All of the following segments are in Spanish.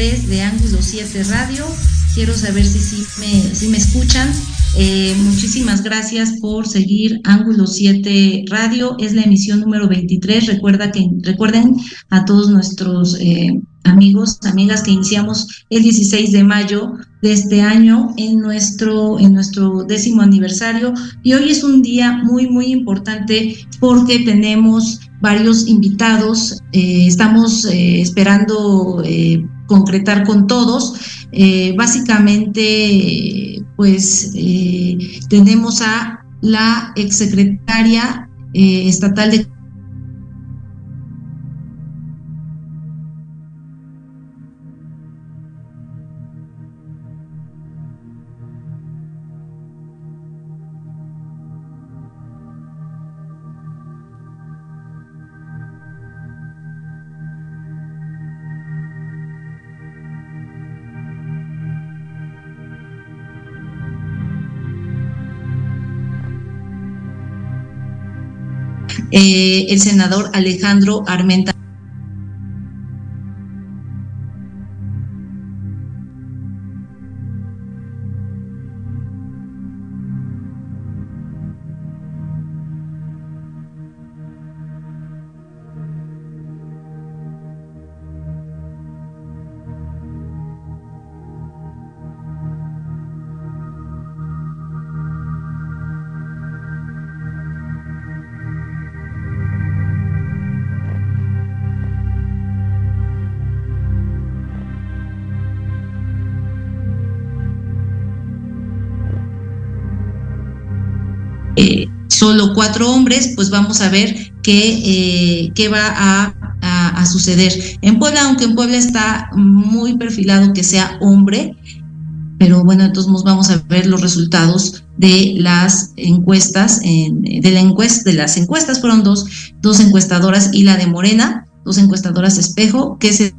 es la emisión número 23 de Ángulo 7 Radio. Quiero saber si, si, me, si me escuchan. Eh, muchísimas gracias por seguir Ángulo 7 Radio. Es la emisión número 23. Recuerda que, recuerden a todos nuestros eh, amigos, amigas, que iniciamos el 16 de mayo de este año en nuestro, en nuestro décimo aniversario. Y hoy es un día muy, muy importante porque tenemos varios invitados. Eh, estamos esperando concretar con todos. Eh, básicamente, pues eh, tenemos a la exsecretaria eh, estatal de eh, el senador Alejandro Armenta solo cuatro hombres, pues vamos a ver qué, eh, qué va a, a, suceder. En Puebla, aunque en Puebla está muy perfilado que sea hombre, pero bueno, entonces vamos a ver los resultados de las encuestas, de la encuesta, de las encuestas fueron dos, dos encuestadoras y la de Morena, dos encuestadoras espejo, que se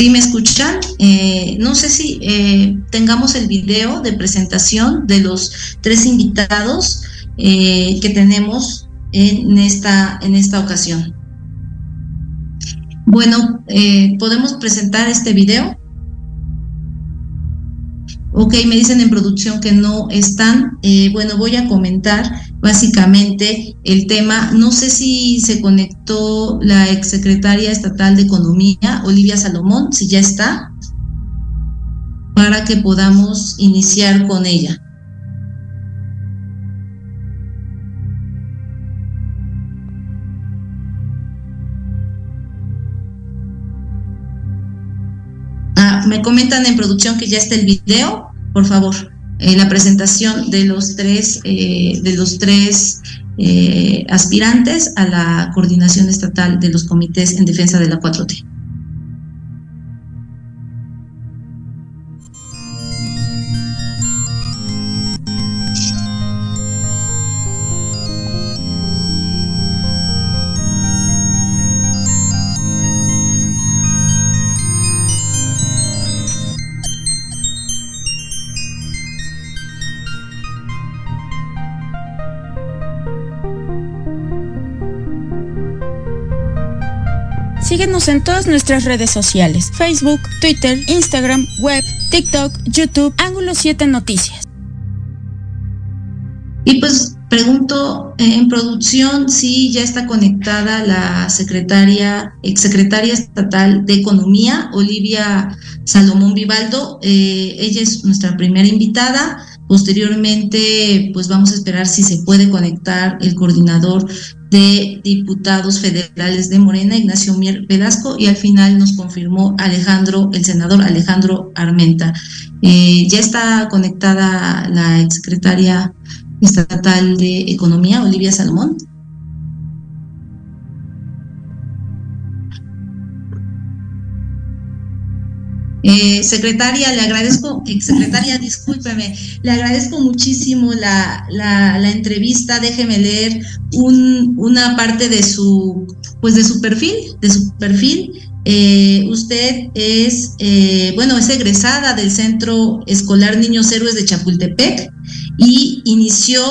¿Sí me escuchan? Eh, no sé si eh, tengamos el video de presentación de los tres invitados eh, que tenemos en esta, en esta ocasión. Bueno, ¿podemos presentar este video? Ok, me dicen en producción que no están. bueno, voy a comentar básicamente el tema. No sé si se conectó la exsecretaria estatal de Economía, Olivia Salomón, si ya está, para que podamos iniciar con ella. Ah, me comentan en producción que ya está el video, por favor. Eh, la presentación de los tres, eh, de los tres eh, aspirantes a la coordinación estatal de los comités en defensa de la 4T. En todas nuestras redes sociales, Facebook, Twitter, Instagram, web, TikTok, YouTube, Ángulo 7 Noticias. Y pues pregunto en producción si ya está conectada la secretaria, exsecretaria estatal de Economía, Olivia Salomón Vivaldo. Eh, ella es nuestra primera invitada. Posteriormente, pues vamos a esperar si se puede conectar el coordinador de Diputados Federales de Morena, Ignacio Mier Velasco, y al final nos confirmó Alejandro, el senador Alejandro Armenta. Eh, ya está conectada la exsecretaria estatal de Economía, Olivia Salomón. Eh, secretaria, le agradezco, secretaria, discúlpeme, le agradezco muchísimo la, la, entrevista. Déjeme leer un, una parte de su, pues de su perfil, de su perfil. Eh, usted es, eh, bueno, es egresada del Centro Escolar Niños Héroes de Chapultepec y inició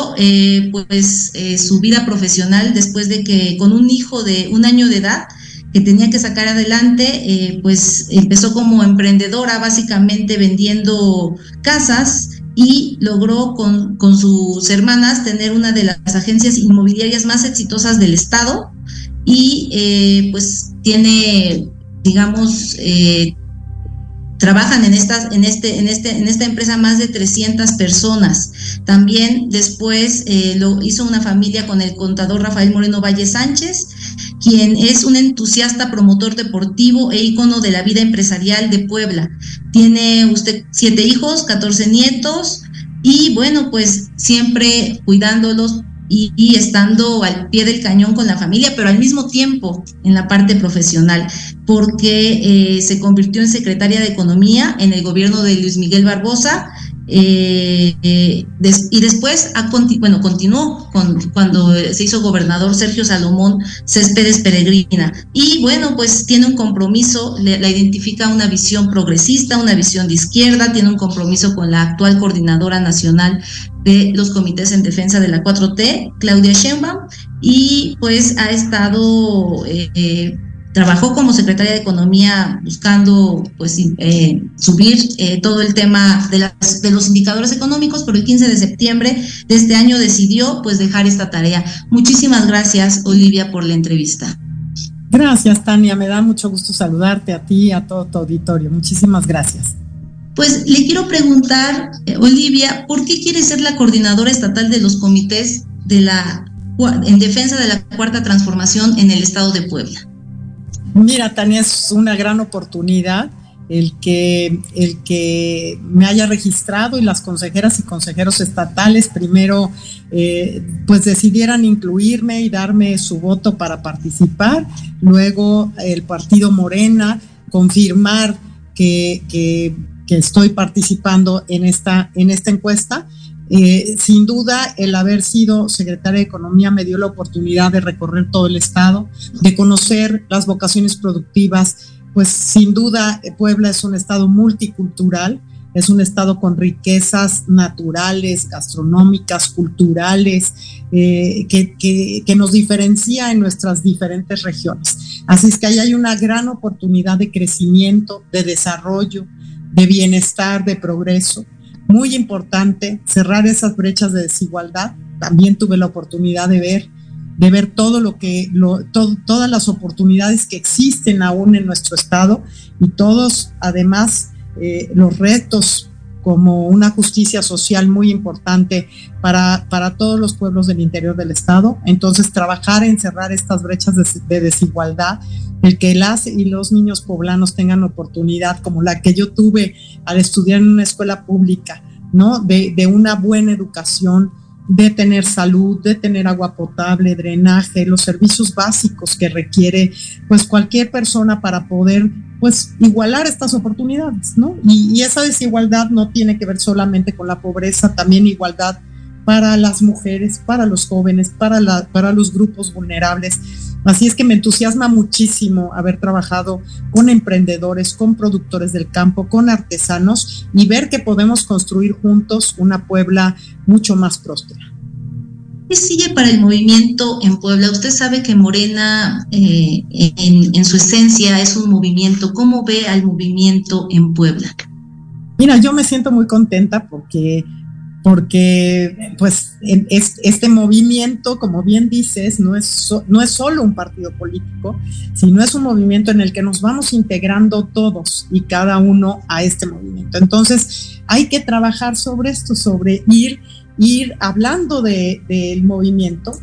pues su vida profesional después de que con un hijo de un año de edad que tenía que sacar adelante, eh, pues empezó como emprendedora, básicamente vendiendo casas y logró con, con, sus hermanas tener una de las agencias inmobiliarias más exitosas del estado y eh, pues tiene, digamos, eh, trabajan en estas en este en este en esta empresa más de 300 personas también después lo hizo una familia con el contador Rafael Moreno Valle Sánchez quien es un entusiasta promotor deportivo e ícono de la vida empresarial de Puebla. Tiene usted siete hijos, 14 nietos y bueno, pues siempre cuidándolos y, estando al pie del cañón con la familia, pero al mismo tiempo en la parte profesional, porque eh, se convirtió en secretaria de Economía en el gobierno de Luis Miguel Barbosa eh, eh, y después, bueno, continuó con, cuando se hizo gobernador Sergio Salomón Céspedes Peregrina. Y bueno, pues tiene un compromiso, la identifica una visión progresista, una visión de izquierda, tiene un compromiso con la actual coordinadora nacional de los comités en defensa de la 4T, Claudia Sheinbaum, y pues ha estado... Eh, trabajó como secretaria de Economía buscando pues eh, subir eh, todo el tema de, las, de los indicadores económicos, pero el 15 de septiembre de este año decidió pues dejar esta tarea. Muchísimas gracias, Olivia, por la entrevista. Gracias, Tania. Me da mucho gusto saludarte a ti y a todo tu auditorio. Muchísimas gracias. Pues le quiero preguntar, eh, Olivia, ¿por qué quiere ser la coordinadora estatal de los comités de la en defensa de la cuarta transformación en el estado de Puebla? Mira, Tania, es una gran oportunidad el que, el que me haya registrado y las consejeras y consejeros estatales primero eh, pues decidieran incluirme y darme su voto para participar, luego el partido Morena confirmar que, que, que estoy participando en esta, en esta encuesta eh, sin duda, el haber sido secretaria de Economía me dio la oportunidad de recorrer todo el estado, de conocer las vocaciones productivas. Pues sin duda, Puebla es un estado multicultural, es un estado con riquezas naturales, gastronómicas, culturales, eh, que, que, nos diferencia en nuestras diferentes regiones. Así es que ahí hay una gran oportunidad de crecimiento, de desarrollo, de bienestar, de progreso muy importante cerrar esas brechas de desigualdad. También tuve la oportunidad de ver, de ver todo lo que, lo, todas las oportunidades que existen aún en nuestro estado y todos, además, eh, los retos como una justicia social muy importante para, para, todos los pueblos del interior del estado. Entonces, trabajar en cerrar estas brechas de, de desigualdad el que las y los niños poblanos tengan oportunidad como la que yo tuve al estudiar en una escuela pública, ¿no? De, de, una buena educación, de tener salud, de tener agua potable, drenaje, los servicios básicos que requiere pues cualquier persona para poder pues igualar estas oportunidades, ¿no? Y, esa desigualdad no tiene que ver solamente con la pobreza, también igualdad para las mujeres, para los jóvenes, para, para los grupos vulnerables. Así es que me entusiasma muchísimo haber trabajado con emprendedores, con productores del campo, con artesanos y ver que podemos construir juntos una Puebla mucho más próspera. ¿Qué sigue para el movimiento en Puebla? Usted sabe que Morena eh, en, en su esencia es un movimiento. ¿Cómo ve al movimiento en Puebla? Mira, yo me siento muy contenta porque porque pues este movimiento, como bien dices, no es, no es solo un partido político, sino es un movimiento en el que nos vamos integrando todos y cada uno a este movimiento. Entonces, hay que trabajar sobre esto, sobre ir, ir hablando del movimiento,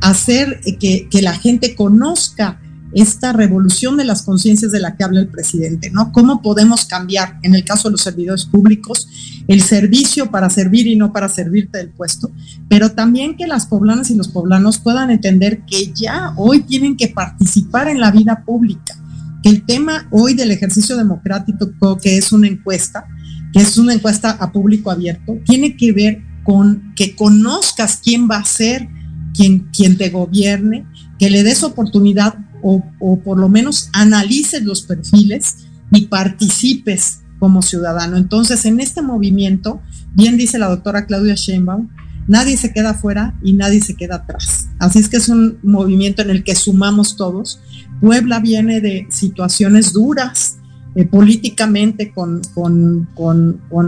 hacer que, que la gente conozca esta revolución de las conciencias de la que habla el presidente, ¿no? ¿Cómo podemos cambiar, en el caso de los servidores públicos, el servicio para servir y no para servirte del puesto, pero también que las poblanas y los poblanos puedan entender que ya hoy tienen que participar en la vida pública, que el tema hoy del ejercicio democrático, que es una encuesta, que es una encuesta a público abierto, tiene que ver con que conozcas quién va a ser quien, quien te gobierne, que le des oportunidad o, por lo menos analices los perfiles y participes como ciudadano. Entonces, en este movimiento, bien dice la doctora Claudia Sheinbaum, nadie se queda afuera y nadie se queda atrás. Así es que es un movimiento en el que sumamos todos. Puebla viene de situaciones duras eh, políticamente con,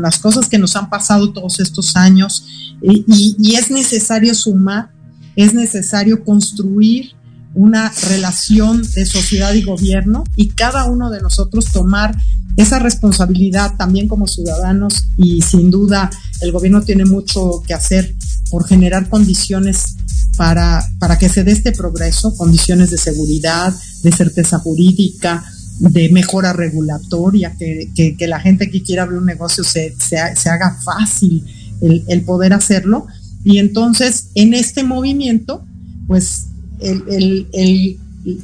las cosas que nos han pasado todos estos años y es necesario sumar, es necesario construir una relación de sociedad y gobierno y cada uno de nosotros tomar esa responsabilidad también como ciudadanos y sin duda el gobierno tiene mucho que hacer por generar condiciones para, para que se dé este progreso, condiciones de seguridad, de certeza jurídica, de mejora regulatoria, que, que, la gente que quiera abrir un negocio se, se, haga fácil el, el poder hacerlo. Y entonces en este movimiento, pues el,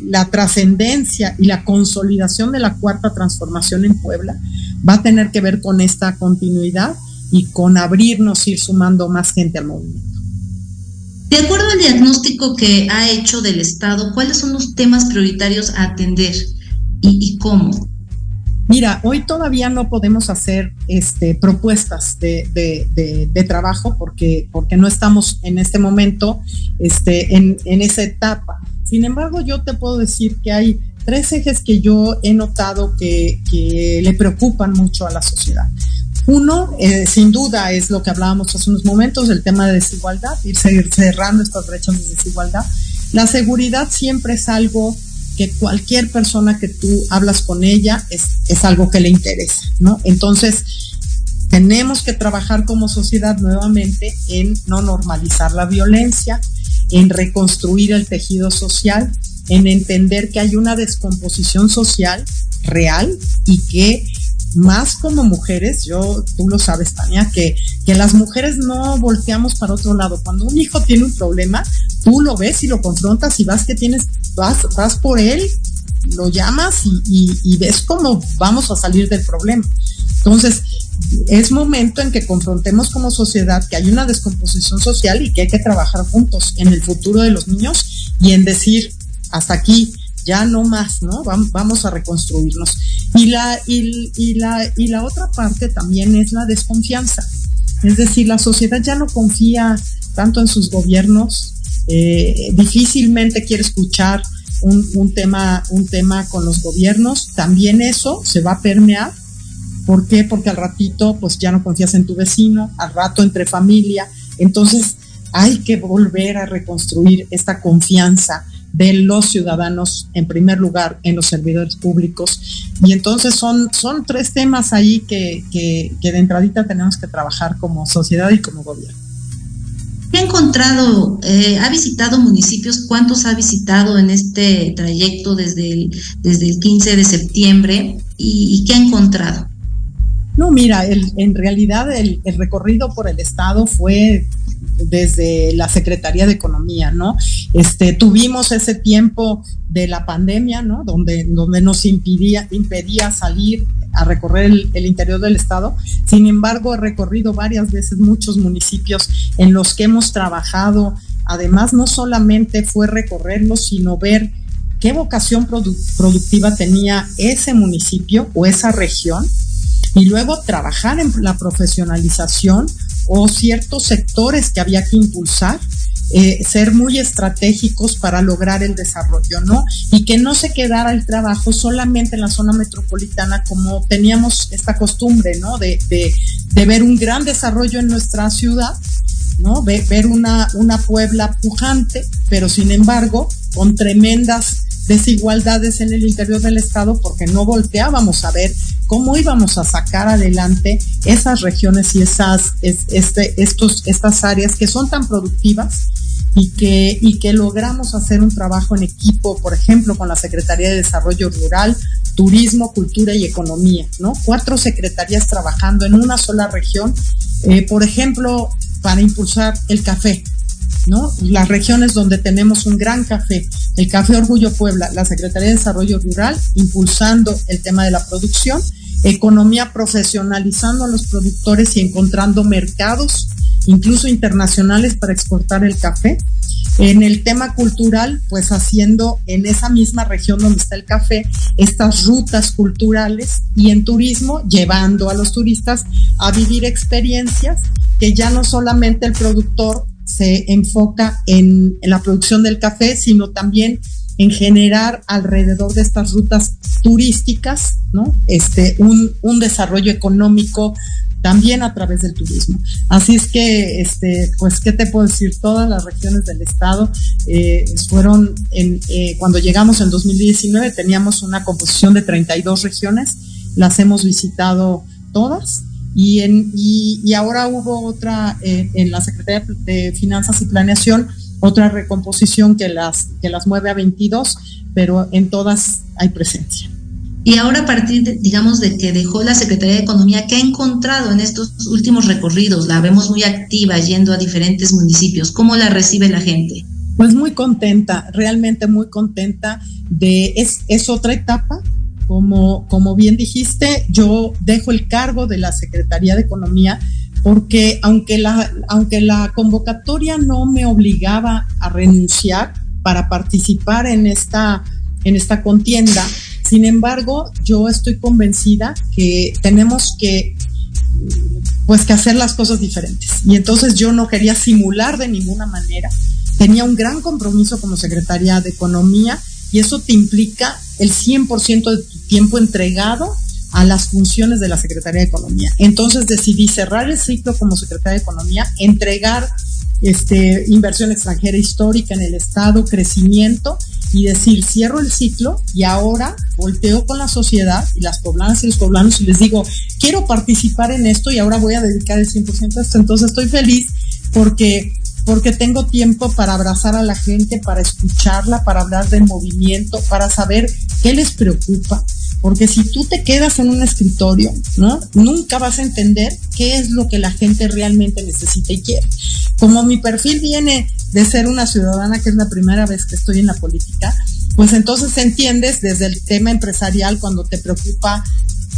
la trascendencia y la consolidación de la cuarta transformación en Puebla va a tener que ver con esta continuidad y con abrirnos, ir sumando más gente al movimiento. De acuerdo al diagnóstico que ha hecho del Estado, ¿cuáles son los temas prioritarios a atender y, cómo? Mira, hoy todavía no podemos hacer este, propuestas de, trabajo porque, porque no estamos en este momento este, en, esa etapa. Sin embargo, yo te puedo decir que hay tres ejes que yo he notado que, le preocupan mucho a la sociedad. Uno, eh, sin duda, es lo que hablábamos hace unos momentos, el tema de desigualdad, ir cerrando estas brechas de desigualdad. La seguridad siempre es algo que cualquier persona que tú hablas con ella es, es algo que le interesa, ¿no? Entonces, tenemos que trabajar como sociedad nuevamente en no normalizar la violencia, en reconstruir el tejido social, en entender que hay una descomposición social real y que más como mujeres, yo, tú lo sabes, Tania, que, que las mujeres no volteamos para otro lado. Cuando un hijo tiene un problema, tú lo ves y lo confrontas y vas que tienes, vas, vas por él, lo llamas y, y ves cómo vamos a salir del problema. Entonces, es momento en que confrontemos como sociedad que hay una descomposición social y que hay que trabajar juntos en el futuro de los niños y en decir, hasta aquí, ya no más, ¿no? Vamos a reconstruirnos. Y la, y, la, y la otra parte también es la desconfianza. Es decir, la sociedad ya no confía tanto en sus gobiernos, eh, difícilmente quiere escuchar un, un, tema, un tema con los gobiernos. También eso se va a permear ¿Por qué? Porque al ratito pues ya no confías en tu vecino, al rato entre familia. Entonces hay que volver a reconstruir esta confianza de los ciudadanos, en primer lugar, en los servidores públicos. Y entonces son, son tres temas ahí que, que, de entradita tenemos que trabajar como sociedad y como gobierno. ¿Qué ha encontrado? Eh, ¿Ha visitado municipios? ¿Cuántos ha visitado en este trayecto desde el, desde el 15 de septiembre? ¿Y, y qué ha encontrado? No, mira, en realidad el, recorrido por el Estado fue desde la Secretaría de Economía, ¿no? Este, tuvimos ese tiempo de la pandemia, ¿no? Donde, donde nos impedía, impedía salir a recorrer el, interior del estado. Sin embargo, he recorrido varias veces muchos municipios en los que hemos trabajado. Además, no solamente fue recorrerlos, sino ver qué vocación productiva tenía ese municipio o esa región y luego trabajar en la profesionalización o ciertos sectores que había que impulsar, eh, ser muy estratégicos para lograr el desarrollo, ¿no? Y que no se quedara el trabajo solamente en la zona metropolitana como teníamos esta costumbre, ¿no? De, de, ver un gran desarrollo en nuestra ciudad, ¿no? Ver, ver una, una Puebla pujante, pero sin embargo, con tremendas desigualdades en el interior del Estado porque no volteábamos a ver cómo íbamos a sacar adelante esas regiones y esas, este, estos, estas áreas que son tan productivas y que, y que logramos hacer un trabajo en equipo, por ejemplo, con la Secretaría de Desarrollo Rural, Turismo, Cultura y Economía, ¿no? Cuatro secretarías trabajando en una sola región, eh, por ejemplo, para impulsar el café, ¿no? Las regiones donde tenemos un gran café, el Café Orgullo Puebla, la Secretaría de Desarrollo Rural, impulsando el tema de la producción, economía profesionalizando a los productores y encontrando mercados, incluso internacionales, para exportar el café. En el tema cultural, pues haciendo en esa misma región donde está el café estas rutas culturales y en turismo llevando a los turistas a vivir experiencias que ya no solamente el productor se enfoca en, la producción del café, sino también en generar alrededor de estas rutas turísticas, ¿no? Este, un, desarrollo económico también a través del turismo. Así es que, este, pues, ¿qué te puedo decir? Todas las regiones del estado eh, fueron, en, eh, cuando llegamos en 2019 teníamos una composición de 32 regiones, las hemos visitado todas y, en, y, ahora hubo otra eh, en la Secretaría de Finanzas y Planeación, otra recomposición que las, que las mueve a 22, pero en todas hay presencia. Y ahora a partir, de, digamos, de que dejó la Secretaría de Economía, ¿qué ha encontrado en estos últimos recorridos? La vemos muy activa yendo a diferentes municipios. ¿Cómo la recibe la gente? Pues muy contenta, realmente muy contenta de, es, es otra etapa como, como bien dijiste, yo dejo el cargo de la Secretaría de Economía porque aunque la, aunque la convocatoria no me obligaba a renunciar para participar en esta, en esta contienda, sin embargo, yo estoy convencida que tenemos que pues que hacer las cosas diferentes. Y entonces yo no quería simular de ninguna manera. Tenía un gran compromiso como secretaria de Economía y eso te implica el 100% de tu tiempo entregado a las funciones de la Secretaría de Economía. Entonces decidí cerrar el ciclo como Secretaria de Economía, entregar este, inversión extranjera histórica en el Estado, crecimiento y decir, cierro el ciclo y ahora volteo con la sociedad y las poblanas y los poblanos y les digo, quiero participar en esto y ahora voy a dedicar el 100% a esto. Entonces estoy feliz porque porque tengo tiempo para abrazar a la gente, para escucharla, para hablar del movimiento, para saber qué les preocupa. Porque si tú te quedas en un escritorio, ¿no? Nunca vas a entender qué es lo que la gente realmente necesita y quiere. Como mi perfil viene de ser una ciudadana, que es la primera vez que estoy en la política, pues entonces entiendes desde el tema empresarial cuando te preocupa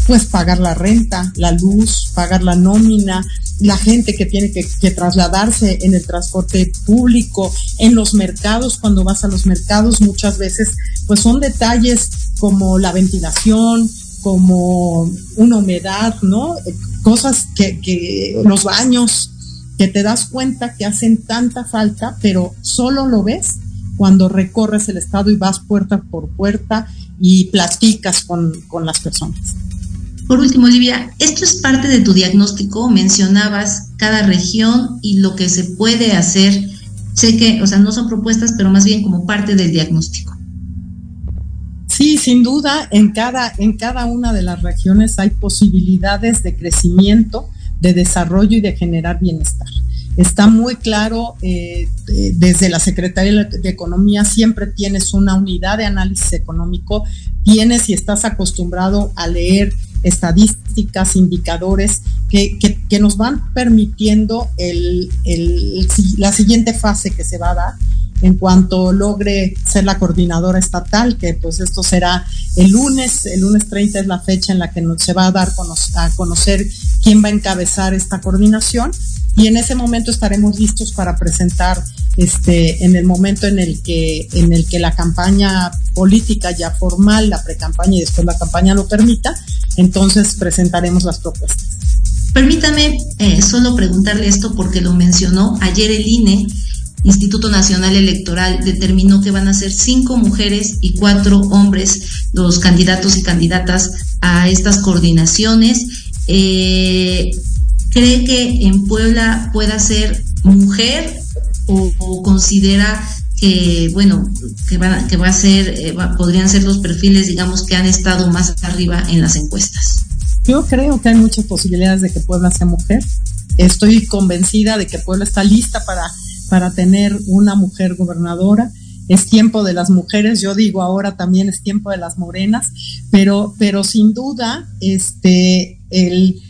pues pagar la renta, la luz, pagar la nómina, la gente que tiene que, trasladarse en el transporte público, en los mercados, cuando vas a los mercados muchas veces, pues son detalles como la ventilación, como una humedad, ¿no? Cosas que, que los baños, que te das cuenta que hacen tanta falta, pero solo lo ves cuando recorres el estado y vas puerta por puerta y platicas con, con las personas. Por último, Olivia, esto es parte de tu diagnóstico. Mencionabas cada región y lo que se puede hacer. Sé que, o sea, no son propuestas, pero más bien como parte del diagnóstico. Sí, sin duda, en cada, en cada una de las regiones hay posibilidades de crecimiento, de desarrollo y de generar bienestar. Está muy claro, eh, desde la Secretaría de Economía siempre tienes una unidad de análisis económico, tienes y estás acostumbrado a leer estadísticas, indicadores que, que, nos van permitiendo el, el, la siguiente fase que se va a dar en cuanto logre ser la coordinadora estatal, que pues esto será el lunes, el lunes 30 es la fecha en la que se va a dar a conocer quién va a encabezar esta coordinación. Y en ese momento estaremos listos para presentar este en el momento en el que en el que la campaña política ya formal, la precampaña y después la campaña lo permita, entonces presentaremos las propuestas. Permítame eh, solo preguntarle esto porque lo mencionó ayer el INE, Instituto Nacional Electoral, determinó que van a ser cinco mujeres y cuatro hombres los candidatos y candidatas a estas coordinaciones. Eh, ¿Cree que en Puebla pueda ser mujer o, considera que, bueno, que va, que va a ser, eh, podrían ser los perfiles, digamos, que han estado más arriba en las encuestas? Yo creo que hay muchas posibilidades de que Puebla sea mujer. Estoy convencida de que Puebla está lista para, para tener una mujer gobernadora. Es tiempo de las mujeres, yo digo ahora también es tiempo de las morenas, pero, pero sin duda, este, el,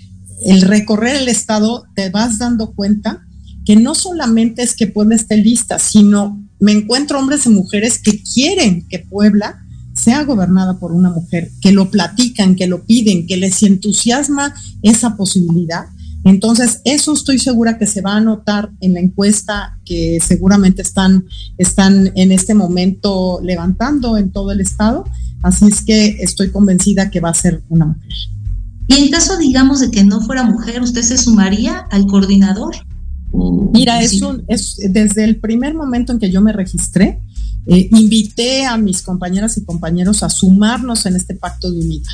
el recorrer el estado te vas dando cuenta que no solamente es que Puebla esté lista, sino me encuentro hombres y mujeres que quieren que Puebla sea gobernada por una mujer, que lo platican, que lo piden, que les entusiasma esa posibilidad. Entonces, eso estoy segura que se va a notar en la encuesta que seguramente están, están en este momento levantando en todo el estado. Así es que estoy convencida que va a ser una mujer. Y en caso, digamos, de que no fuera mujer, ¿usted se sumaría al coordinador? Mira, es un, es desde el primer momento en que yo me registré, eh, invité a mis compañeras y compañeros a sumarnos en este pacto de unidad.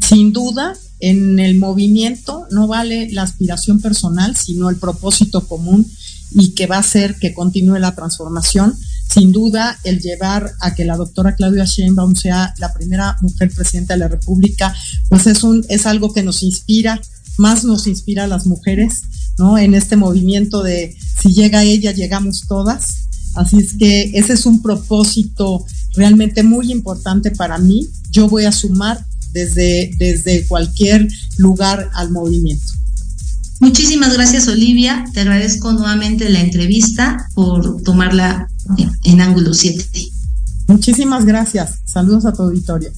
sin duda, en el movimiento no vale la aspiración personal, sino el propósito común y que va a hacer que continúe la transformación. Sin duda, el llevar a que la doctora Claudia Sheinbaum sea la primera mujer presidenta de la República, pues es, un, es algo que nos inspira, más nos inspira a las mujeres, ¿no? En este movimiento de si llega ella, llegamos todas. Así es que ese es un propósito realmente muy importante para mí. Yo voy a sumar desde, desde cualquier lugar al movimiento. Muchísimas gracias, Olivia. Te agradezco nuevamente la entrevista por tomarla en ángulo 7. Muchísimas gracias. Saludos a tu auditorio.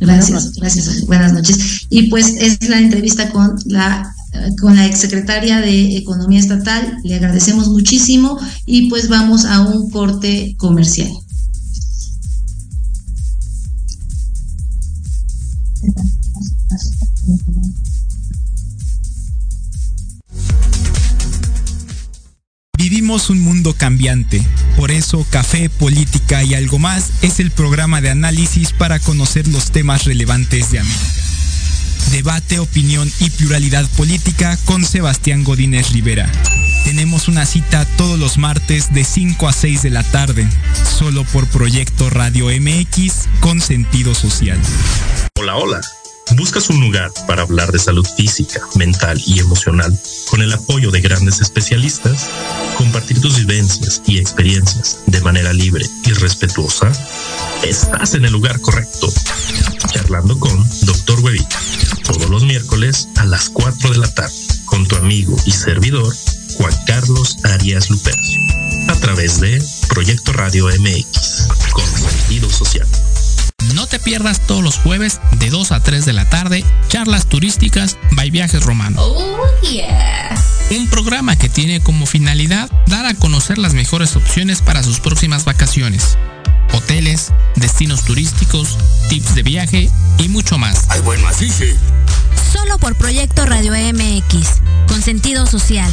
Gracias, gracias. Buenas noches. Y pues es la entrevista con la con la exsecretaria de Economía Estatal. Le agradecemos muchísimo y pues vamos a un corte comercial. Vivimos un mundo cambiante, por eso Café, Política y algo más es el programa de análisis para conocer los temas relevantes de América. Debate, opinión y pluralidad política con Sebastián Godínez Rivera. Tenemos una cita todos los martes de 5 a 6 de la tarde, solo por Proyecto Radio MX con sentido social. Hola, hola. ¿Buscas un lugar para hablar de salud física, mental y emocional con el apoyo de grandes especialistas? ¿Compartir tus vivencias y experiencias de manera libre y respetuosa? Estás en el lugar correcto. Charlando con Dr. Huevita. Todos los miércoles a las 4 de la tarde con tu amigo y servidor Juan Carlos Arias Lupercio. A través de Proyecto Radio MX con sentido social. No te pierdas todos los jueves de 2 a 3 de la tarde charlas turísticas by Viajes Romano. Oh, yeah. Un programa que tiene como finalidad dar a conocer las mejores opciones para sus próximas vacaciones. Hoteles, destinos turísticos, tips de viaje y mucho más. Ay, bueno, así sí. Solo por Proyecto Radio MX, con sentido social.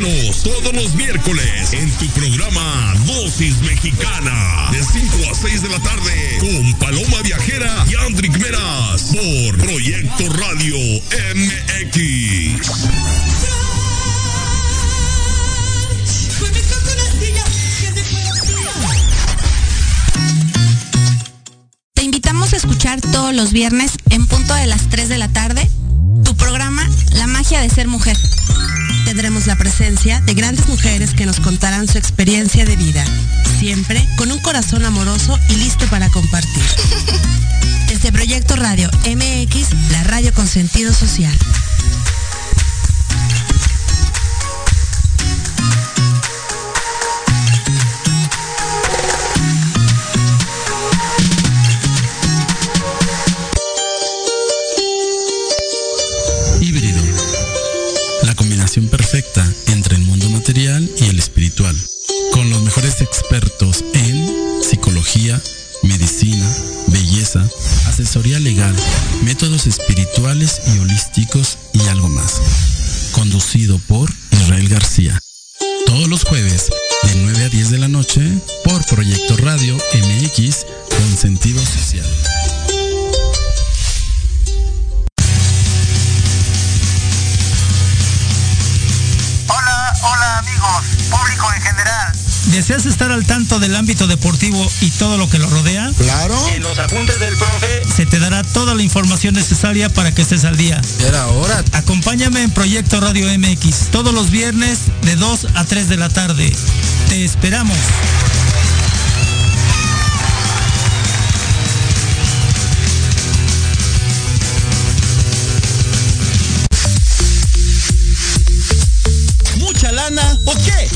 Todos los miércoles en tu programa Dosis Mexicana de 5 a 6 de la tarde con Paloma Viajera y Andrick Meras por Proyecto Radio MX. Te invitamos a escuchar todos los viernes en punto de las 3 de la tarde tu programa La magia de ser mujer tendremos la presencia de grandes mujeres que nos contarán su experiencia de vida, siempre con un corazón amoroso y listo para compartir. Desde Proyecto Radio MX, la radio con sentido social. Belleza, asesoría legal, información necesaria para que estés al día. Era hora. Acompáñame en Proyecto Radio MX todos los viernes de 2 a 3 de la tarde. Te esperamos. ¿Mucha lana o qué?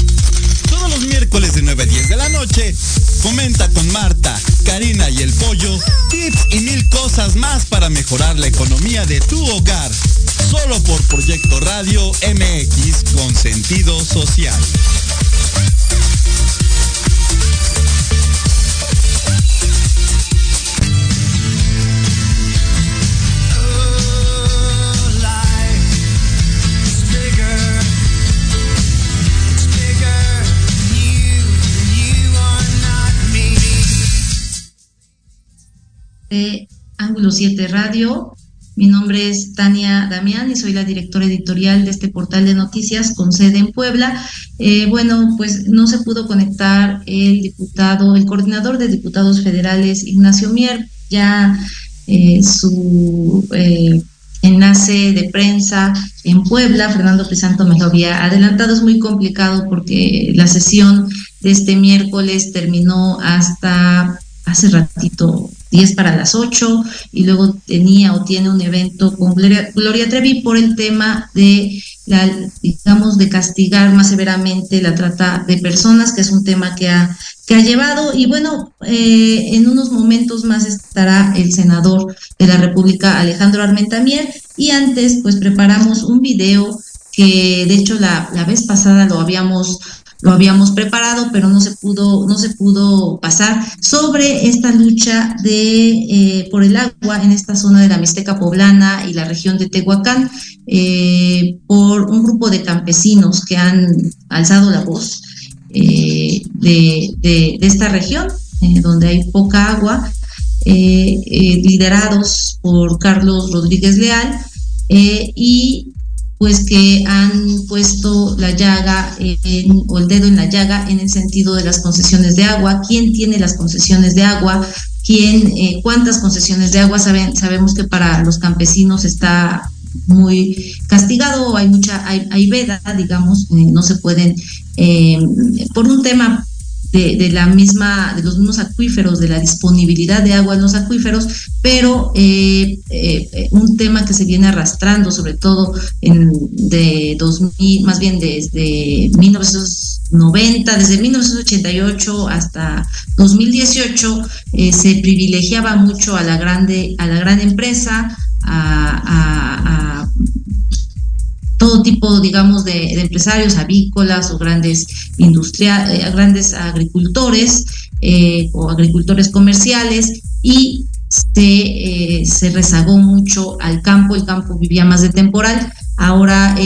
Todos los miércoles de 9 a 10 de la noche, comenta con Marta, Karina y el Pollo tips y mil cosas más para mejorar la economía de tu hogar. Solo por Proyecto Radio MX con sentido social. Ángulo 7 Radio. Mi nombre es Tania Damián y soy la directora editorial de este portal de noticias con sede en Puebla. Eh, bueno, pues no se pudo conectar el diputado, el coordinador de diputados federales, Ignacio Mier, ya eh, su eh, enlace de prensa en Puebla, Fernando Crisanto me lo había adelantado, es muy complicado porque la sesión de este miércoles terminó hasta hace ratito 10 para las 8 y luego tenía o tiene un evento con Gloria, Trevi por el tema de la, digamos, de castigar más severamente la trata de personas, que es un tema que ha, que ha llevado. Y bueno, eh, en unos momentos más estará el senador de la República, Alejandro Armentamier, y antes pues preparamos un video que de hecho la, la vez pasada lo habíamos lo habíamos preparado, pero no se pudo, no se pudo pasar sobre esta lucha de eh, por el agua en esta zona de la Mixteca poblana y la región de Tehuacán eh, por un grupo de campesinos que han alzado la voz eh, de, de, esta región donde hay poca agua, liderados por Carlos Rodríguez Leal y pues que han puesto la llaga o el dedo en la llaga en el sentido de las concesiones de agua, quién tiene las concesiones de agua, quién, eh, cuántas concesiones de agua, Saben, sabemos que para los campesinos está muy castigado, hay mucha, hay, hay veda, digamos, eh, no se pueden, eh, por un tema de, la misma, de los mismos acuíferos, de la disponibilidad de agua en los acuíferos, pero eh, eh, un tema que se viene arrastrando, sobre todo en, de 2000, más bien desde 1990, desde 1988 hasta 2018, eh, se privilegiaba mucho a la grande, a la gran empresa, a todo tipo, digamos, de, empresarios avícolas o grandes industriales, eh, grandes agricultores eh, o agricultores comerciales y se, eh, se, rezagó mucho al campo, el campo vivía más de temporal, ahora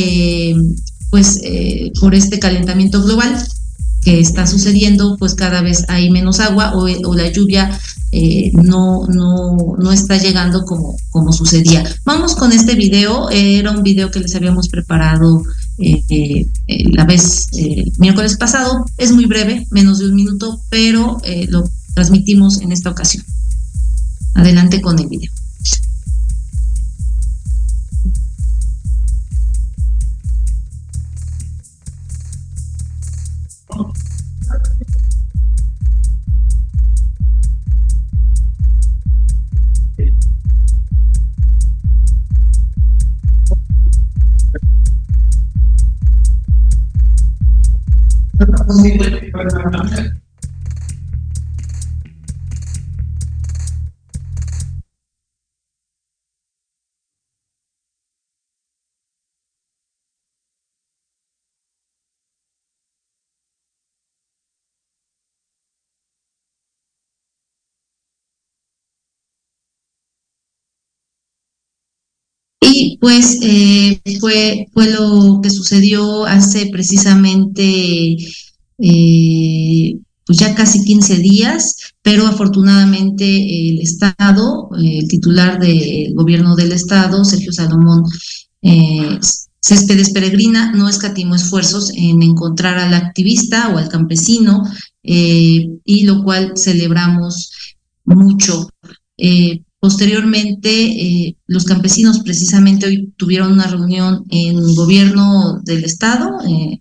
pues por este calentamiento global que está sucediendo, pues cada vez hay menos agua o, o la lluvia eh, no, no, no, está llegando como, como sucedía. Vamos con este video, era un video que les habíamos preparado eh, eh, la vez miércoles pasado, es muy breve, menos de un minuto, pero lo transmitimos en esta ocasión. Adelante con el video. Y pues eh, fue, fue lo que sucedió hace precisamente eh, pues ya casi 15 días, pero afortunadamente el Estado, el titular del gobierno del Estado, Sergio Salomón eh, Céspedes Peregrina, no escatimó esfuerzos en encontrar al activista o al campesino, eh, y lo cual celebramos mucho. Eh, posteriormente, eh, los campesinos precisamente hoy tuvieron una reunión en gobierno del Estado, eh,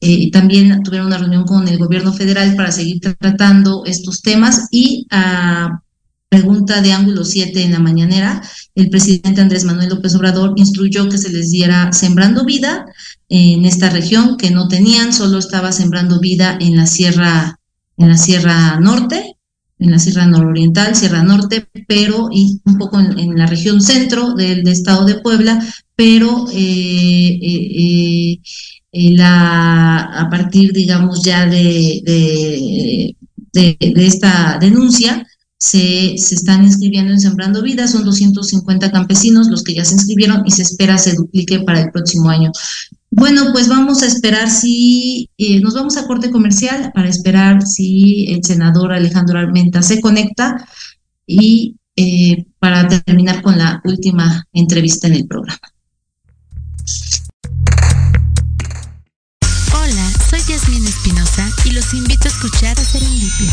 eh, también tuvieron una reunión con el gobierno federal para seguir tratando estos temas. Y a pregunta de ángulo 7 en la mañanera, el presidente Andrés Manuel López Obrador instruyó que se les diera sembrando vida en esta región que no tenían, solo estaba sembrando vida en la sierra, en la sierra norte, en la sierra nororiental, sierra norte, pero y un poco en, la región centro del, estado de Puebla, pero eh, eh, eh, la, a partir, digamos, ya de, de esta denuncia, se, se, están inscribiendo en Sembrando Vida, son 250 campesinos los que ya se inscribieron y se espera se duplique para el próximo año. Bueno, pues vamos a esperar si, eh, nos vamos a corte comercial para esperar si el senador Alejandro Armenta se conecta y eh, para terminar con la última entrevista en el programa. Hola, soy Yasmin Espinosa y los invito a escuchar Serendipia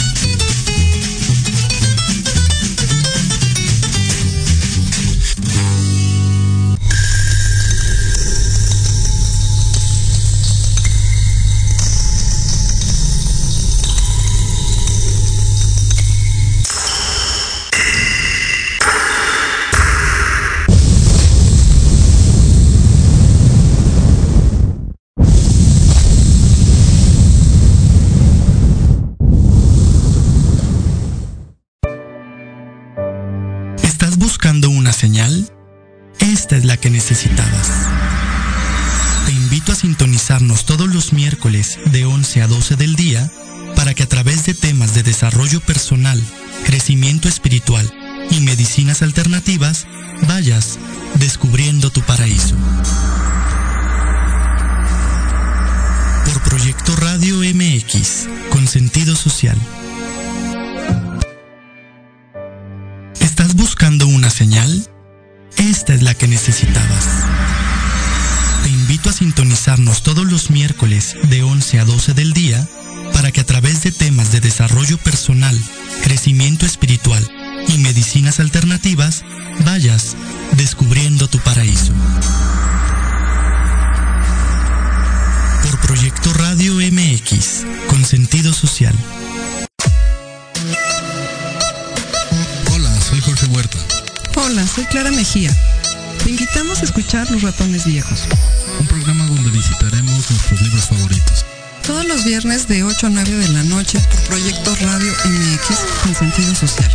Desarrollo personal, crecimiento espiritual y medicinas alternativas vayas descubriendo tu paraíso. Por Proyecto Radio MX, con sentido social. ¿Estás buscando una señal? es la que necesitabas. Te invito a sintonizarnos todos los miércoles de 11 a 12 del día para que a través de temas de desarrollo personal, crecimiento espiritual y medicinas alternativas vayas descubriendo tu paraíso. Por Proyecto Radio MX, con sentido social. Hola, soy Jorge Huerta. Hola, soy Clara Mejía. Te invitamos a escuchar Los Ratones Viejos. Un programa donde visitaremos nuestros libros favoritos. Todos los viernes de 8 a 9 de la noche por Proyecto Radio MX con sentido social.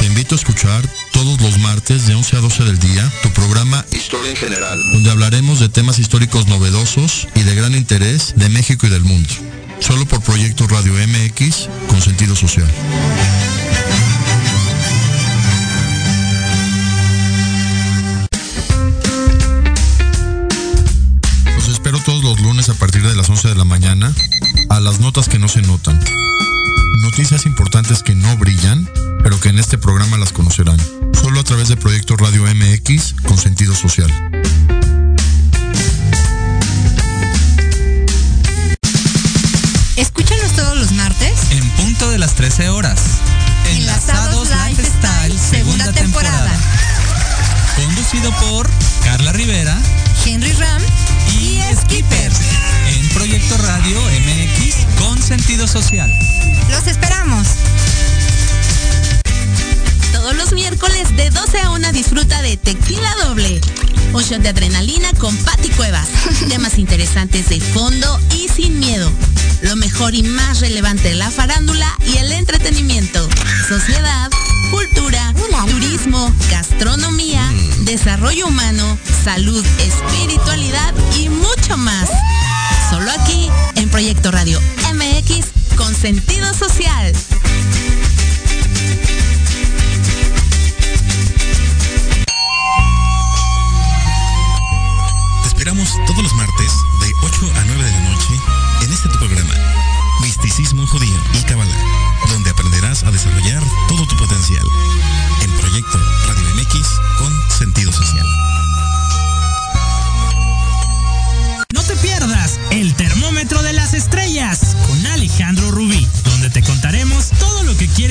Te invito a escuchar todos los martes de 11 a 12 del día tu programa Historia en General, donde hablaremos de temas históricos novedosos y de gran interés de México y del mundo. Solo por Proyecto Radio MX con sentido social. Partir de las 11 de la mañana a las notas que no se notan. Noticias importantes que no brillan, pero que en este programa las conocerán. Solo a través de Proyecto Radio MX con sentido social. Escúchanos todos los martes En punto de las 13 horas. Enlazados Lifestyle, segunda temporada. Conducido por Carla Rivera Henry Ram y Skipper. En Proyecto Radio MX con sentido social. Los esperamos. Todos los miércoles de 12 a 1 disfruta de Tequila Doble. Un shot de adrenalina con Patti Cuevas. Temas interesantes de fondo y sin miedo. Lo mejor y más relevante de la farándula y el entretenimiento. Sociedad, cultura, turismo, gastronomía, desarrollo humano, salud, espiritualidad y mucho más. Solo aquí en Proyecto Radio MX con sentido social.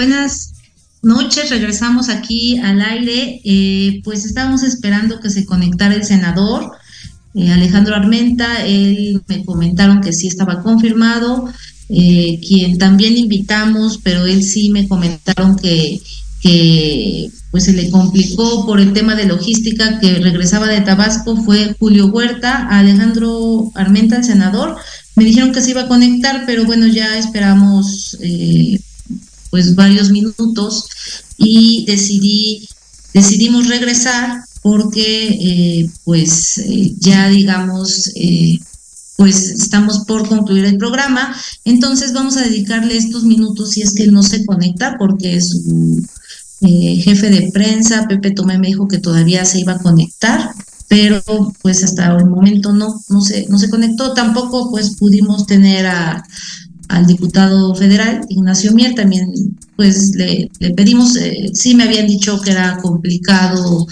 Buenas noches, regresamos aquí al aire. Eh, pues estábamos esperando que se conectara el senador eh, Alejandro Armenta. Él me comentaron que sí estaba confirmado, eh, quien también invitamos, pero él sí me comentaron que, pues se le complicó por el tema de logística que regresaba de Tabasco fue Julio Huerta, Alejandro Armenta, el senador. Me dijeron que se iba a conectar, pero bueno, ya esperamos pues varios minutos y decidí decidimos regresar porque eh, pues eh, ya digamos eh, pues estamos por concluir el programa entonces vamos a dedicarle estos minutos si es que no se conecta porque su jefe de prensa Pepe Tomé me dijo que todavía se iba a conectar pero pues hasta el momento no, no se, no se conectó. Tampoco pues pudimos tener a, al diputado federal, Ignacio Mier, también pues le, pedimos, eh, sí me habían dicho que era complicado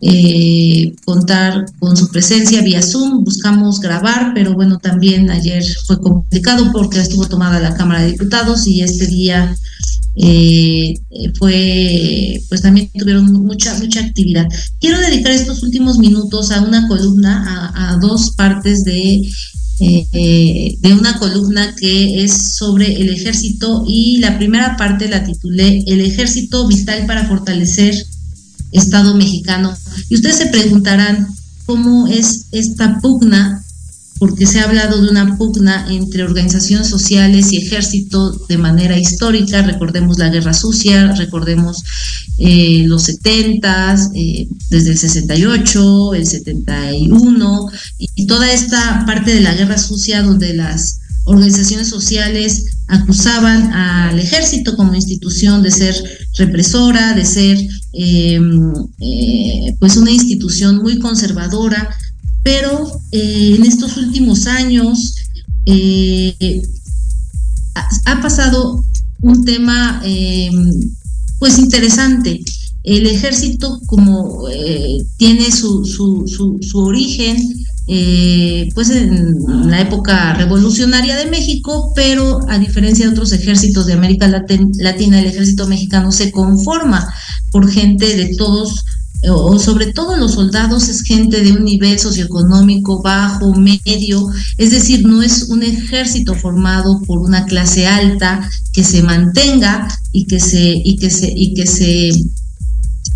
eh, contar con su presencia vía Zoom, buscamos grabar, pero bueno, también ayer fue complicado porque estuvo tomada la Cámara de Diputados y este día eh, fue, pues también tuvieron mucha, mucha actividad. Quiero dedicar estos últimos minutos a una columna, a, dos partes de, eh, de una columna que es sobre el ejército y la primera parte la titulé El ejército vital para fortalecer Estado mexicano. Y ustedes se preguntarán cómo es esta pugna porque se ha hablado de una pugna entre organizaciones sociales y ejército de manera histórica, recordemos la guerra sucia, recordemos eh, los 70, eh, desde el 68, el 71, y, y toda esta parte de la guerra sucia donde las organizaciones sociales acusaban al ejército como institución de ser represora, de ser eh, pues una institución muy conservadora, pero eh, en estos últimos años eh, ha, pasado un tema eh, pues interesante. El ejército como tiene su, su, su, origen pues en la época revolucionaria de México, pero a diferencia de otros ejércitos de América Latina, el ejército mexicano se conforma por gente de todos o sobre todo los soldados es gente de un nivel socioeconómico bajo, medio, es decir, no es un ejército formado por una clase alta que se mantenga y que se y que se y que se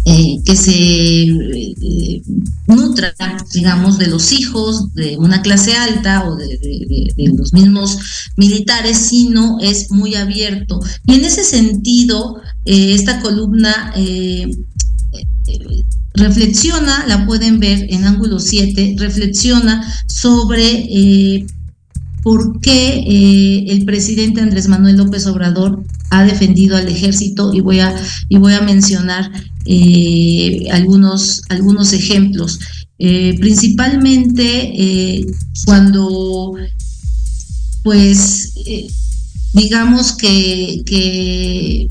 eh, que se eh, nutra, digamos, de los hijos de una clase alta o de, los mismos militares, sino es muy abierto. Y en ese sentido, eh, esta columna reflexiona, la pueden ver en ángulo 7, reflexiona sobre eh, por qué eh, el presidente Andrés Manuel López Obrador ha defendido al ejército y voy a, y voy a mencionar eh, algunos, algunos ejemplos. principalmente cuando pues digamos que, que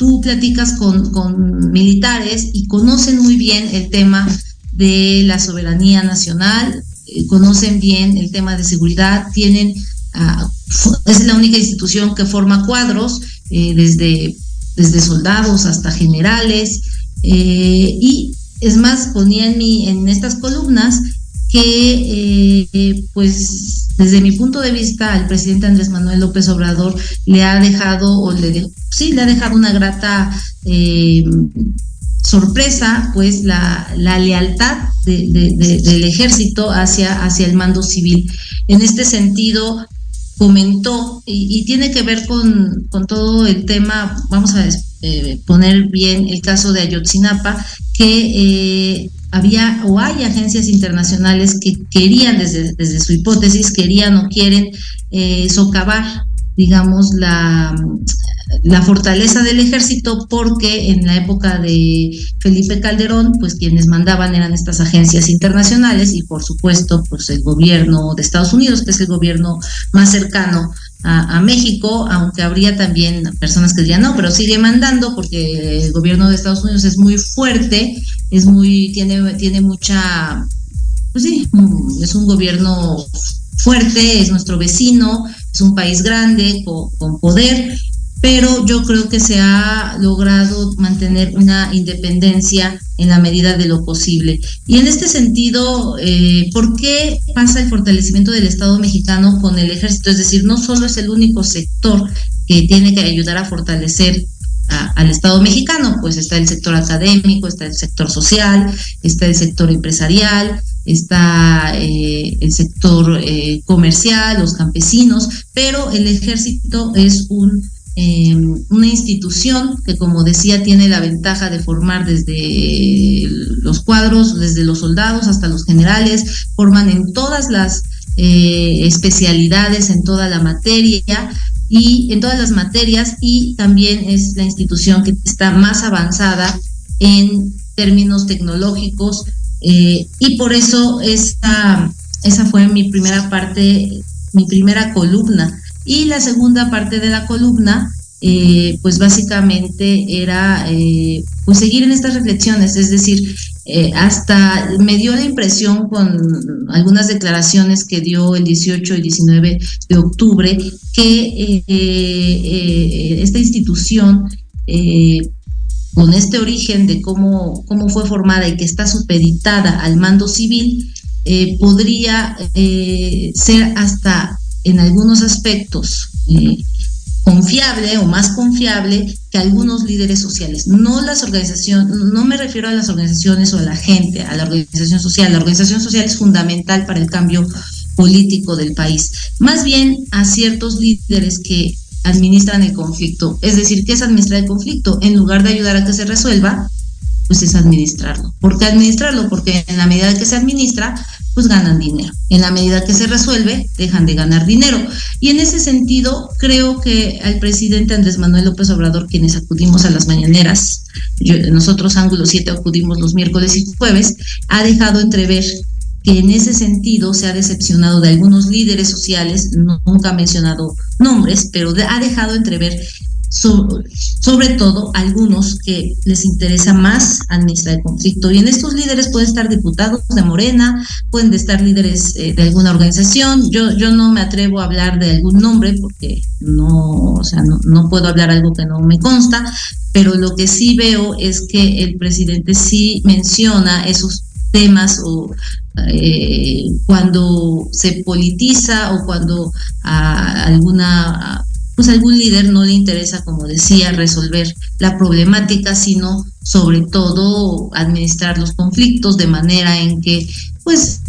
tú platicas con, militares y conocen muy bien el tema de la soberanía nacional, eh, conocen bien el tema de seguridad, tienen, ah, es la única institución que forma cuadros, eh, desde, desde soldados hasta generales, eh, y es más, ponía en, estas columnas que pues desde mi punto de vista al presidente Andrés Manuel López Obrador le ha dejado o le sí le ha dejado una grata eh, sorpresa pues la, lealtad del ejército hacia, hacia el mando civil. En este sentido, comentó, y, tiene que ver con, todo el tema, vamos a eh, poner bien el caso de Ayotzinapa, que eh, había o hay agencias internacionales que querían, desde, desde su hipótesis, querían o quieren eh, socavar, digamos, la, la fortaleza del ejército porque en la época de Felipe Calderón, pues quienes mandaban eran estas agencias internacionales y por supuesto, pues el gobierno de Estados Unidos, que es el gobierno más cercano a, México, aunque habría también personas que dirían no, pero sigue mandando porque el gobierno de Estados Unidos es muy fuerte, es muy, tiene, tiene mucha, pues sí, es un gobierno fuerte, es nuestro vecino, es un país grande, con poder, pero yo creo que se ha logrado mantener una independencia en la medida de lo posible. Y en este sentido, eh, ¿por qué pasa el fortalecimiento del Estado mexicano con el ejército? Es decir, no solo es el único sector que tiene que ayudar a fortalecer al Estado mexicano, pues está el sector académico, está el sector social, está el sector empresarial, está eh, el sector eh, comercial, los campesinos, pero el ejército es un una institución que, como decía, tiene la ventaja de formar desde los cuadros, desde los soldados hasta los generales, forman en todas las eh, especialidades, en toda la materia y en todas las materias y también es la institución que está más avanzada en términos tecnológicos Eh, y por eso esa fue mi primera parte, mi primera columna. Y la segunda parte de la columna, eh, pues básicamente era eh, pues seguir en estas reflexiones, es decir, hasta me dio la impresión con algunas declaraciones que dio el 18 y 19 de octubre que esta institución con este origen de cómo, cómo fue formada y que está supeditada al mando civil, eh, podría eh, ser hasta en algunos aspectos eh, confiable o más confiable que algunos líderes sociales. No las organizaciones, no me refiero a las organizaciones o a la gente, a la organización social. La organización social es fundamental para el cambio político del país. Más bien a ciertos líderes que administran el conflicto. Es decir, ¿qué es administrar el conflicto? En lugar de ayudar a que se resuelva, pues es administrarlo. ¿Por qué administrarlo? Porque en la medida que se administra, pues ganan dinero. En la medida que se resuelve, dejan de ganar dinero. Y en ese sentido, creo que al presidente Andrés Manuel López Obrador, quienes acudimos a las mañaneras, nosotros Ángulo 7 acudimos los miércoles y jueves, ha dejado entrever que en ese sentido se ha decepcionado de algunos líderes sociales, nunca ha mencionado nombres, pero ha dejado entrever sobre todo algunos que les interesa más administrar el conflicto. Y en estos líderes pueden estar diputados de Morena, pueden estar líderes eh, de alguna organización. Yo, yo no me atrevo a hablar de algún nombre porque no, o sea, no, no puedo hablar algo que no me consta, pero lo que sí veo es que el presidente sí menciona esos temas o eh, cuando se politiza o cuando a alguna pues algún líder no le interesa, como decía, resolver la problemática, sino sobre todo administrar los conflictos de manera en que pues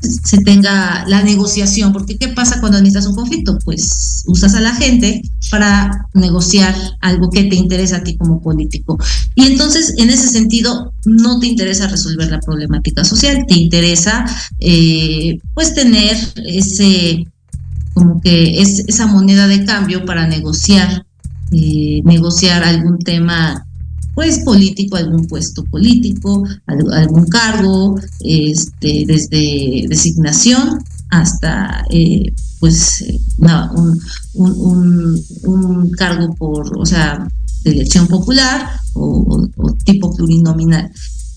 se tenga la negociación, porque ¿qué pasa cuando administras un conflicto? Pues usas a la gente para negociar algo que te interesa a ti como político. Y entonces, en ese sentido, no te interesa resolver la problemática social, te interesa eh, pues tener ese, como que es esa moneda de cambio para negociar, eh, negociar algún tema pues político, algún puesto político, algún cargo, este, desde designación hasta eh, pues un, un, cargo por, o sea, de elección popular o, tipo plurinominal.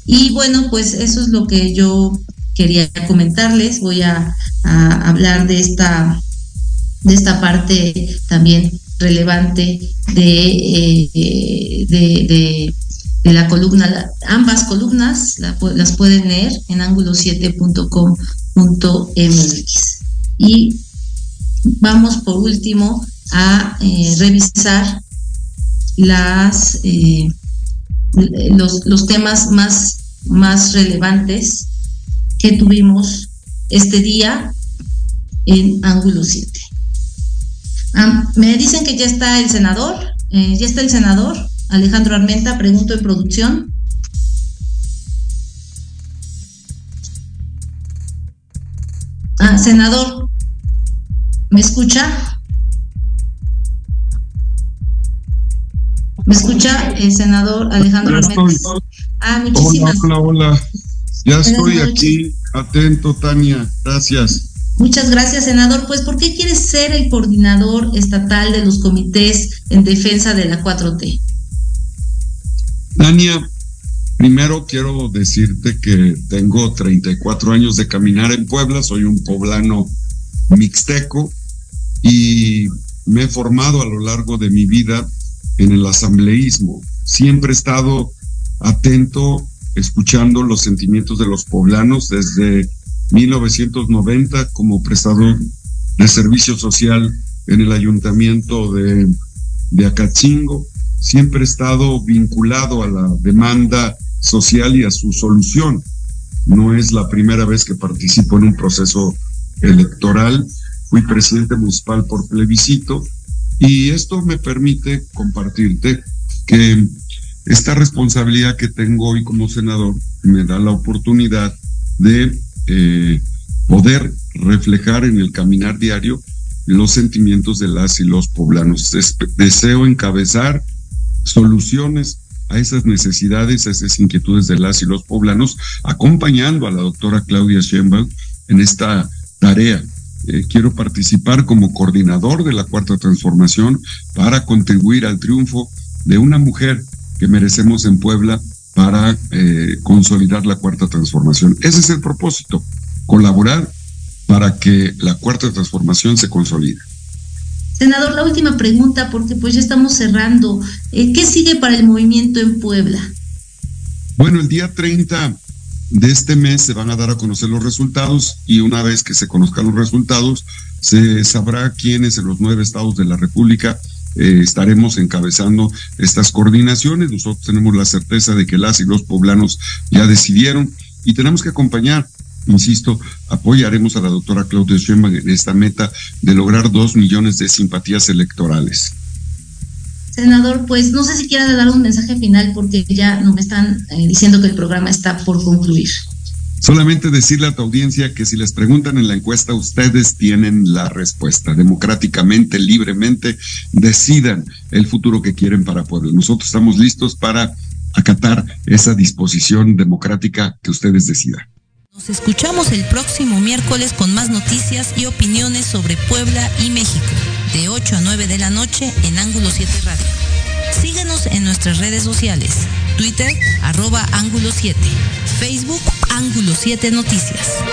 Y bueno, pues eso es lo que yo quería comentarles. Voy a, hablar de esta, de esta parte también relevante de, eh, de, la columna, ambas columnas las pueden leer en ángulo7.com.mx. Y vamos por último a eh, revisar las, eh, los, los, temas más, más relevantes que tuvimos este día en ángulo 7. Ah, me dicen que ya está el senador, eh, ya está el senador Alejandro Armenta, pregunto en producción. Ah, senador, ¿me escucha? ¿Me escucha el senador Alejandro Armenta? Ah, muchísimas. Hola, hola, hola. Ya estoy aquí, atento, Tania. Gracias. Muchas gracias, senador. Pues, ¿por qué quieres ser el coordinador estatal de los comités en defensa de la 4T? Dania, primero quiero decirte que tengo 34 años de caminar en Puebla, soy un poblano mixteco y me he formado a lo largo de mi vida en el asambleísmo. Siempre he estado atento, escuchando los sentimientos de los poblanos desde 1990 como prestador de servicio social en el ayuntamiento de, de Acachingo. Siempre he estado vinculado a la demanda social y a su solución. No es la primera vez que participo en un proceso electoral. Fui presidente municipal por plebiscito y esto me permite compartirte que esta responsabilidad que tengo hoy como senador me da la oportunidad de eh, poder reflejar en el caminar diario los sentimientos de las y los poblanos. deseo encabezar soluciones a esas necesidades, a esas inquietudes de las y los poblanos, acompañando a la doctora Claudia Sheinbaum en esta tarea. Eh, quiero participar como coordinador de la Cuarta Transformación para contribuir al triunfo de una mujer que merecemos en Puebla para eh, consolidar la Cuarta Transformación. Ese es el propósito, colaborar para que la Cuarta Transformación se consolide. Senador, la última pregunta, porque pues ya estamos cerrando. Eh, ¿Qué sigue para el movimiento en Puebla? Bueno, el día 30 de este mes se van a dar a conocer los resultados y una vez que se conozcan los resultados, se sabrá quiénes en los nueve estados de la República eh, estaremos encabezando estas coordinaciones. Nosotros tenemos la certeza de que las y los poblanos ya decidieron y tenemos que acompañar insisto, apoyaremos a la doctora Claudia Sheinbaum en esta meta de lograr dos millones de simpatías electorales. Senador, pues no sé si quiera dar un mensaje final porque ya no me están eh, diciendo que el programa está por concluir. Solamente decirle a tu audiencia que si les preguntan en la encuesta, ustedes tienen la respuesta. Democráticamente, libremente, decidan el futuro que quieren para Puebla. Nosotros estamos listos para acatar esa disposición democrática que ustedes decidan. Nos escuchamos el próximo miércoles con más noticias y opiniones sobre Puebla y México, de 8 a 9 de la noche en Ángulo 7 Radio. Síguenos en nuestras redes sociales, Twitter, arroba Ángulo 7, Facebook, Ángulo 7 Noticias.